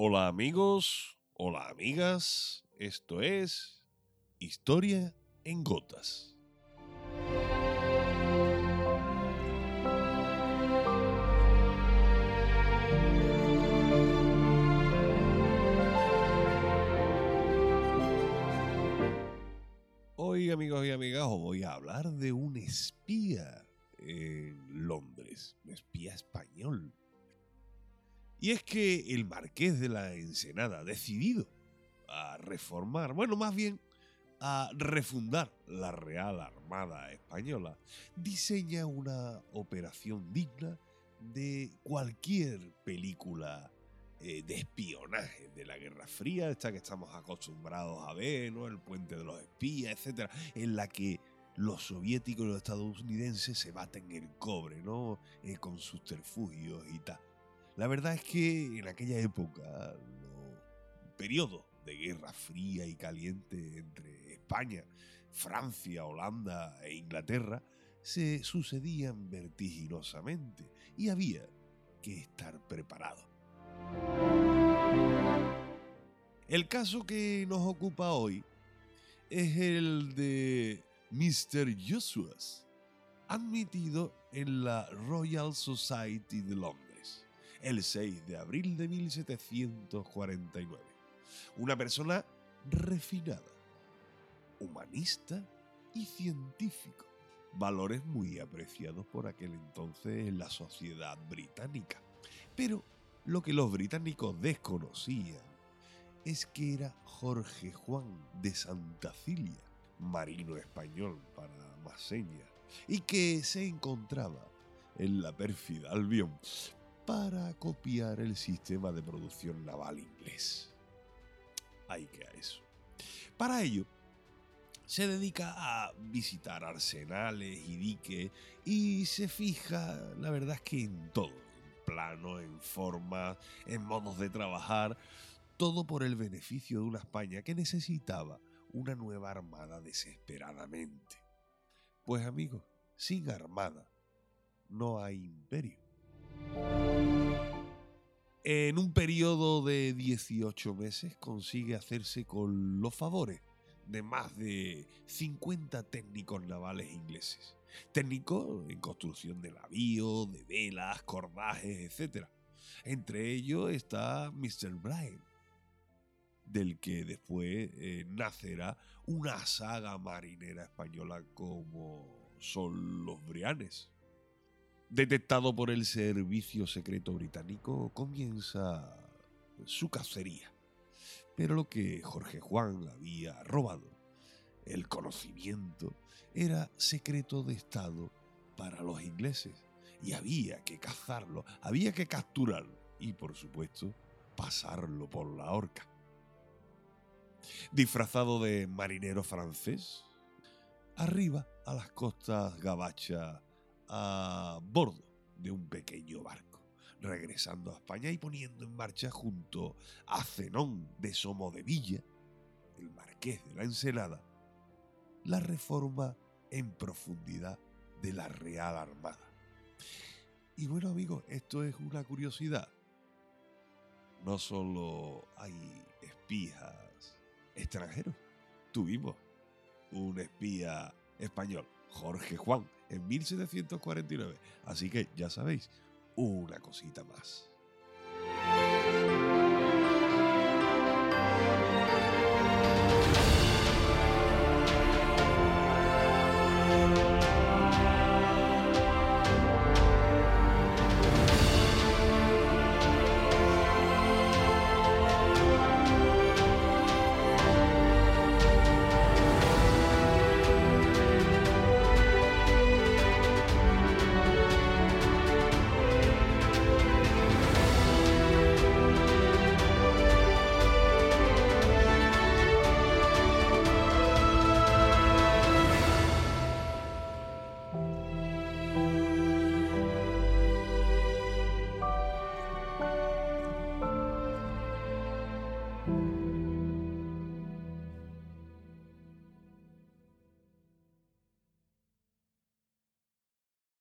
Hola amigos, hola amigas, esto es Historia en Gotas. Hoy amigos y amigas os voy a hablar de un espía en Londres, un espía español. Y es que el marqués de la Ensenada, decidido a reformar, bueno, más bien a refundar la Real Armada Española, diseña una operación digna de cualquier película eh, de espionaje de la Guerra Fría, esta que estamos acostumbrados a ver, ¿no? El puente de los espías, etcétera, en la que los soviéticos y los estadounidenses se baten el cobre, ¿no? Eh, con sus terfugios y tal. La verdad es que en aquella época, los periodos de guerra fría y caliente entre España, Francia, Holanda e Inglaterra se sucedían vertiginosamente y había que estar preparado. El caso que nos ocupa hoy es el de Mr. Joshua, admitido en la Royal Society de Londres el 6 de abril de 1749. Una persona refinada, humanista y científico, valores muy apreciados por aquel entonces en la sociedad británica. Pero lo que los británicos desconocían es que era Jorge Juan de Santa Cilia, marino español para más y que se encontraba en la pérfida Albión para copiar el sistema de producción naval inglés. Hay que a eso. Para ello, se dedica a visitar arsenales y diques y se fija, la verdad es que en todo, en plano, en forma, en modos de trabajar, todo por el beneficio de una España que necesitaba una nueva armada desesperadamente. Pues amigos, sin armada no hay imperio. En un periodo de 18 meses consigue hacerse con los favores de más de 50 técnicos navales ingleses. Técnicos en construcción de navíos, de velas, cordajes, etc. Entre ellos está Mr. Bryan, del que después eh, nacerá una saga marinera española como son los Brianes. Detectado por el servicio secreto británico, comienza su cacería. Pero lo que Jorge Juan había robado, el conocimiento, era secreto de Estado para los ingleses. Y había que cazarlo, había que capturarlo y, por supuesto, pasarlo por la horca. Disfrazado de marinero francés, arriba a las costas gabachas a bordo de un pequeño barco, regresando a España y poniendo en marcha junto a Zenón de Somo de Villa, el marqués de la Ensenada, la reforma en profundidad de la Real Armada. Y bueno amigos, esto es una curiosidad. No solo hay espías extranjeros, tuvimos un espía español, Jorge Juan, en 1749. Así que ya sabéis, una cosita más.